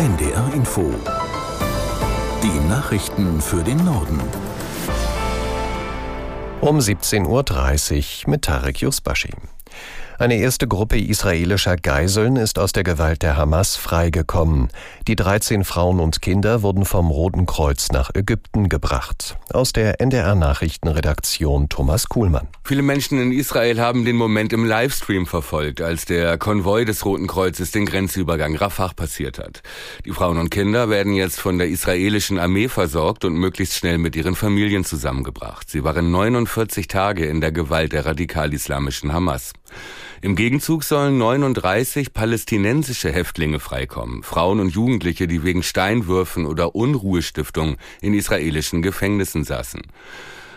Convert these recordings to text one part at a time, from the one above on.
NDR Info. Die Nachrichten für den Norden. Um 17.30 Uhr mit Tarek Yusbashi. Eine erste Gruppe israelischer Geiseln ist aus der Gewalt der Hamas freigekommen. Die 13 Frauen und Kinder wurden vom Roten Kreuz nach Ägypten gebracht. Aus der NDR Nachrichtenredaktion Thomas Kuhlmann. Viele Menschen in Israel haben den Moment im Livestream verfolgt, als der Konvoi des Roten Kreuzes den Grenzübergang Rafah passiert hat. Die Frauen und Kinder werden jetzt von der israelischen Armee versorgt und möglichst schnell mit ihren Familien zusammengebracht. Sie waren 49 Tage in der Gewalt der radikal-islamischen Hamas. Im Gegenzug sollen 39 palästinensische Häftlinge freikommen, Frauen und Jugendliche, die wegen Steinwürfen oder Unruhestiftung in israelischen Gefängnissen saßen.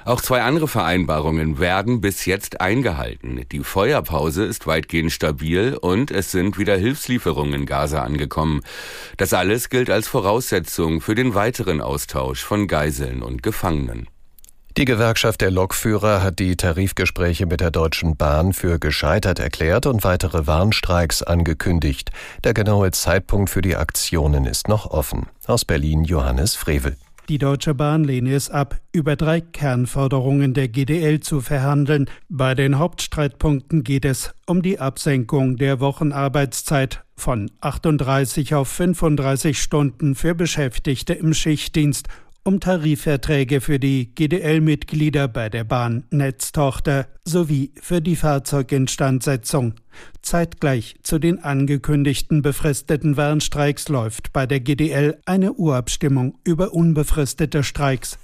Auch zwei andere Vereinbarungen werden bis jetzt eingehalten. Die Feuerpause ist weitgehend stabil und es sind wieder Hilfslieferungen in Gaza angekommen. Das alles gilt als Voraussetzung für den weiteren Austausch von Geiseln und Gefangenen. Die Gewerkschaft der Lokführer hat die Tarifgespräche mit der Deutschen Bahn für gescheitert erklärt und weitere Warnstreiks angekündigt. Der genaue Zeitpunkt für die Aktionen ist noch offen. Aus Berlin Johannes Frevel. Die Deutsche Bahn lehne es ab, über drei Kernforderungen der GDL zu verhandeln. Bei den Hauptstreitpunkten geht es um die Absenkung der Wochenarbeitszeit von 38 auf 35 Stunden für Beschäftigte im Schichtdienst um Tarifverträge für die GDL-Mitglieder bei der Bahn Netztochter sowie für die Fahrzeuginstandsetzung. Zeitgleich zu den angekündigten befristeten Warnstreiks läuft bei der GDL eine Urabstimmung über unbefristete Streiks.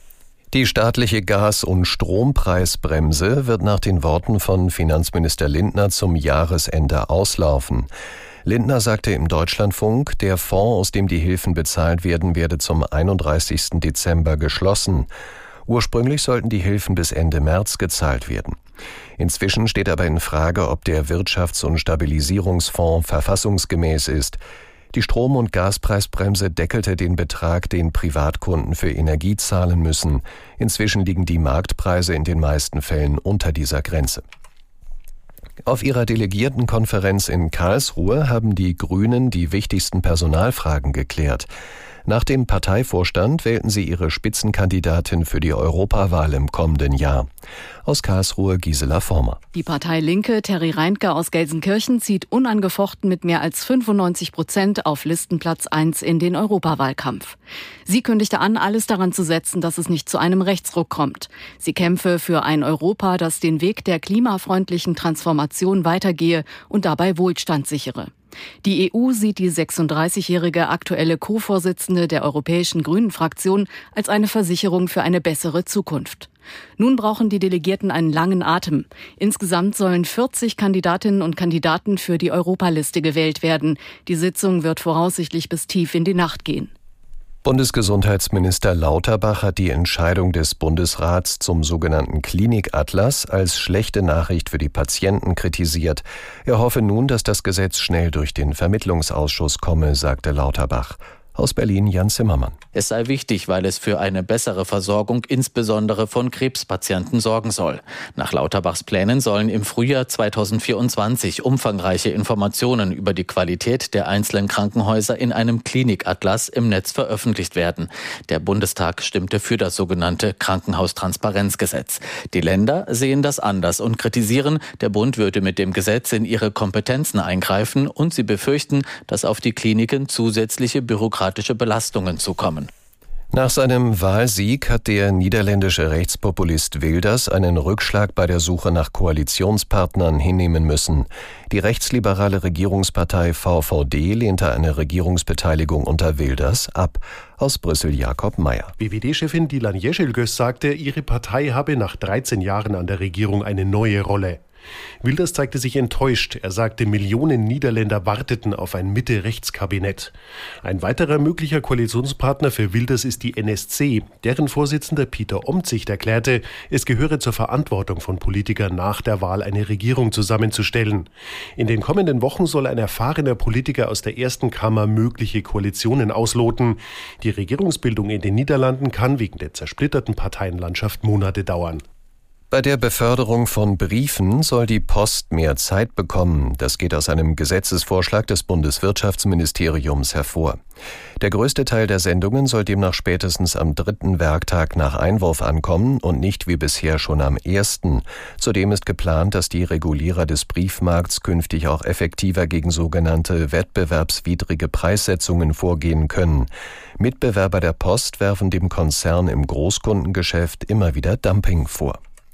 Die staatliche Gas- und Strompreisbremse wird nach den Worten von Finanzminister Lindner zum Jahresende auslaufen. Lindner sagte im Deutschlandfunk, der Fonds, aus dem die Hilfen bezahlt werden, werde zum 31. Dezember geschlossen. Ursprünglich sollten die Hilfen bis Ende März gezahlt werden. Inzwischen steht aber in Frage, ob der Wirtschafts- und Stabilisierungsfonds verfassungsgemäß ist. Die Strom- und Gaspreisbremse deckelte den Betrag, den Privatkunden für Energie zahlen müssen. Inzwischen liegen die Marktpreise in den meisten Fällen unter dieser Grenze. Auf ihrer Delegiertenkonferenz in Karlsruhe haben die Grünen die wichtigsten Personalfragen geklärt. Nach dem Parteivorstand wählten sie ihre Spitzenkandidatin für die Europawahl im kommenden Jahr. Aus Karlsruhe Gisela Former. Die Partei Linke Terry Reintke aus Gelsenkirchen zieht unangefochten mit mehr als 95 Prozent auf Listenplatz 1 in den Europawahlkampf. Sie kündigte an, alles daran zu setzen, dass es nicht zu einem Rechtsruck kommt. Sie kämpfe für ein Europa, das den Weg der klimafreundlichen Transformation weitergehe und dabei Wohlstand sichere. Die EU sieht die 36-jährige aktuelle Co-Vorsitzende der Europäischen Grünen Fraktion als eine Versicherung für eine bessere Zukunft. Nun brauchen die Delegierten einen langen Atem. Insgesamt sollen 40 Kandidatinnen und Kandidaten für die Europaliste gewählt werden. Die Sitzung wird voraussichtlich bis tief in die Nacht gehen. Bundesgesundheitsminister Lauterbach hat die Entscheidung des Bundesrats zum sogenannten Klinikatlas als schlechte Nachricht für die Patienten kritisiert. Er hoffe nun, dass das Gesetz schnell durch den Vermittlungsausschuss komme, sagte Lauterbach. Aus Berlin Jan Zimmermann. Es sei wichtig, weil es für eine bessere Versorgung insbesondere von Krebspatienten sorgen soll. Nach Lauterbachs Plänen sollen im Frühjahr 2024 umfangreiche Informationen über die Qualität der einzelnen Krankenhäuser in einem Klinikatlas im Netz veröffentlicht werden. Der Bundestag stimmte für das sogenannte Krankenhaustransparenzgesetz. Die Länder sehen das anders und kritisieren, der Bund würde mit dem Gesetz in ihre Kompetenzen eingreifen und sie befürchten, dass auf die Kliniken zusätzliche Bürokratie bürokratische Belastungen zukommen. Nach seinem Wahlsieg hat der niederländische Rechtspopulist Wilders einen Rückschlag bei der Suche nach Koalitionspartnern hinnehmen müssen. Die rechtsliberale Regierungspartei VVD lehnte eine Regierungsbeteiligung unter Wilders ab. Aus Brüssel Jakob Mayer. BWD-Chefin Dilan Jeschilgös sagte, ihre Partei habe nach 13 Jahren an der Regierung eine neue Rolle. Wilders zeigte sich enttäuscht. Er sagte, Millionen Niederländer warteten auf ein Mitte-Rechts-Kabinett. Ein weiterer möglicher Koalitionspartner für Wilders ist die NSC. Deren Vorsitzender Peter Omtzigt erklärte, es gehöre zur Verantwortung von Politikern nach der Wahl eine Regierung zusammenzustellen. In den kommenden Wochen soll ein erfahrener Politiker aus der ersten Kammer mögliche Koalitionen ausloten. Die Regierungsbildung in den Niederlanden kann wegen der zersplitterten Parteienlandschaft Monate dauern. Bei der Beförderung von Briefen soll die Post mehr Zeit bekommen. Das geht aus einem Gesetzesvorschlag des Bundeswirtschaftsministeriums hervor. Der größte Teil der Sendungen soll demnach spätestens am dritten Werktag nach Einwurf ankommen und nicht wie bisher schon am ersten. Zudem ist geplant, dass die Regulierer des Briefmarkts künftig auch effektiver gegen sogenannte wettbewerbswidrige Preissetzungen vorgehen können. Mitbewerber der Post werfen dem Konzern im Großkundengeschäft immer wieder Dumping vor.